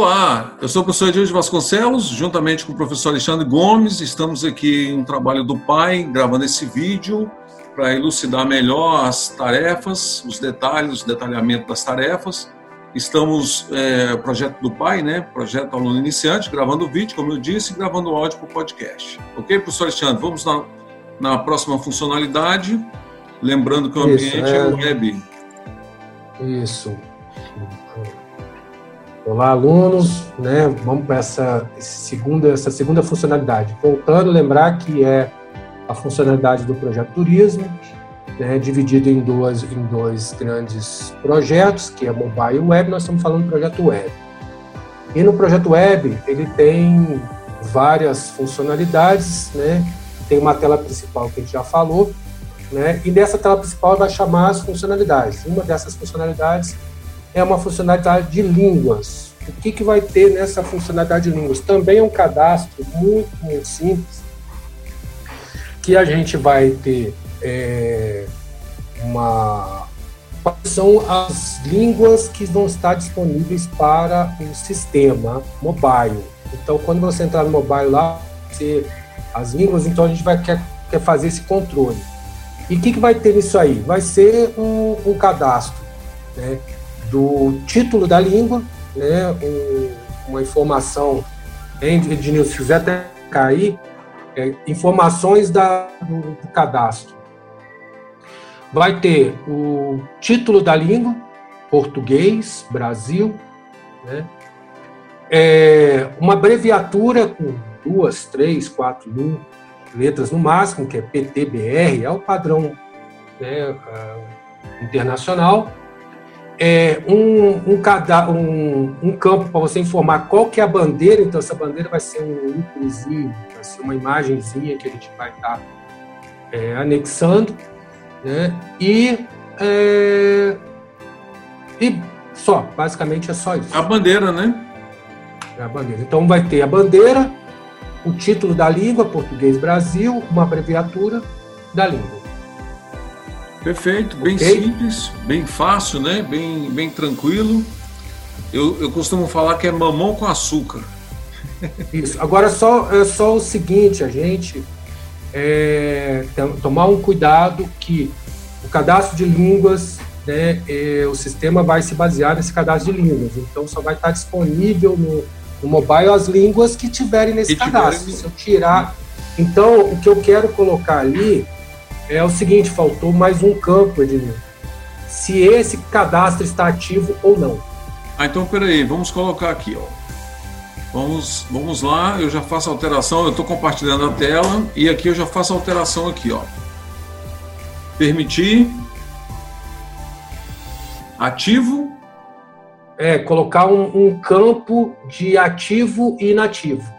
Olá, eu sou o professor Edilson Vasconcelos, juntamente com o professor Alexandre Gomes, estamos aqui em um trabalho do pai, gravando esse vídeo para elucidar melhor as tarefas, os detalhes, o detalhamento das tarefas. Estamos, é, projeto do pai, né? Projeto aluno iniciante, gravando o vídeo, como eu disse, e gravando o áudio para o podcast. Ok, professor Alexandre? Vamos na, na próxima funcionalidade. Lembrando que o ambiente Isso, é... é web. Isso. Olá, alunos, né? Vamos para essa segunda, essa segunda funcionalidade. Voltando, lembrar que é a funcionalidade do projeto turismo, né, dividido em dois, em dois grandes projetos, que é mobile e web. Nós estamos falando do projeto web. E no projeto web ele tem várias funcionalidades, né? Tem uma tela principal que a gente já falou, né? E nessa tela principal vai chamar as funcionalidades. Uma dessas funcionalidades é uma funcionalidade de línguas. O que, que vai ter nessa funcionalidade de línguas? Também é um cadastro muito, muito simples, que a gente vai ter é, uma. São as línguas que vão estar disponíveis para o sistema mobile. Então, quando você entrar no mobile lá, você, as línguas, então a gente vai quer, quer fazer esse controle. E o que, que vai ter nisso aí? Vai ser um, um cadastro né, do título da língua, né, um, uma informação, Ednilson, se quiser até cair, é, informações da, do, do cadastro. Vai ter o título da língua, português, Brasil, né? É uma abreviatura com duas, três, quatro letras no máximo, que é PTBR, é o padrão né, internacional é, um, um, um, um, campo para você informar qual que é a bandeira, então essa bandeira vai ser um íconezinho, vai ser uma imagenzinha que a gente vai estar tá, é, anexando, né? E, é, e só, basicamente é só isso. A bandeira, né? É a bandeira. Então vai ter a bandeira, o título da língua, português Brasil, uma abreviatura da língua. Perfeito, bem okay? simples, bem fácil, né? Bem, bem tranquilo. Eu, eu costumo falar que é mamão com açúcar. Isso. Agora só é só o seguinte, a gente é, tomar um cuidado que o cadastro de línguas, né, é, o sistema vai se basear nesse cadastro de línguas. Então só vai estar disponível no, no mobile as línguas que tiverem nesse que cadastro. Tiverem... Se eu tirar, então o que eu quero colocar ali é o seguinte, faltou mais um campo, Ednilson. Se esse cadastro está ativo ou não. Ah, então peraí, vamos colocar aqui, ó. Vamos, vamos lá, eu já faço alteração, eu estou compartilhando a tela e aqui eu já faço a alteração aqui, ó. Permitir. Ativo. É, colocar um, um campo de ativo e inativo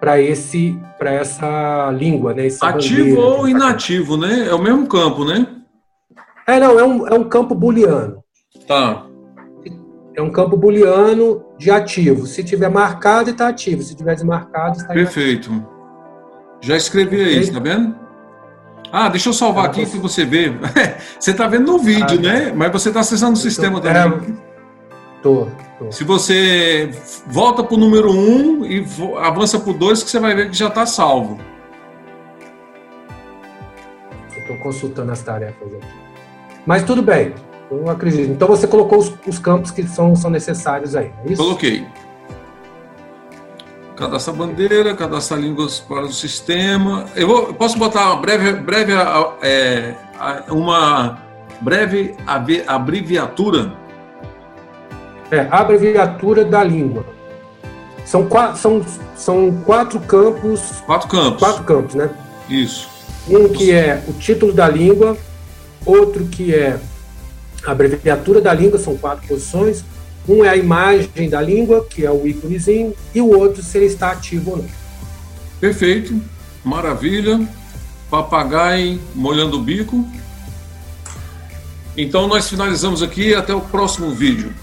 para esse para essa língua, né? Ativo ou inativo, né? É o mesmo campo, né? É, não, é um, é um campo booleano. Tá. É um campo booleano de ativo. Se tiver marcado, está ativo. Se tiver desmarcado, está Perfeito. Inativo. Já escrevi aí, está vendo? Ah, deixa eu salvar é, aqui para você ver. você está vendo no vídeo, ah, né? Mas você está acessando o sistema também. É, tô. Se você volta para o número 1 um e avança para o 2, que você vai ver que já está salvo. Estou consultando as tarefas aqui. Mas tudo bem, eu acredito. Então você colocou os, os campos que são, são necessários aí, é isso? Coloquei. Cadastra bandeira, cadastra línguas para o sistema. Eu, vou, eu posso botar uma breve, breve é, uma breve abreviatura é, abreviatura da língua. São quatro, são, são quatro campos. Quatro campos. Quatro campos, né? Isso. Um que é o título da língua, outro que é a abreviatura da língua, são quatro posições. Um é a imagem da língua, que é o íconezinho, e o outro se ele está ativo ou não. Perfeito, maravilha. Papagaio molhando o bico. Então nós finalizamos aqui até o próximo vídeo.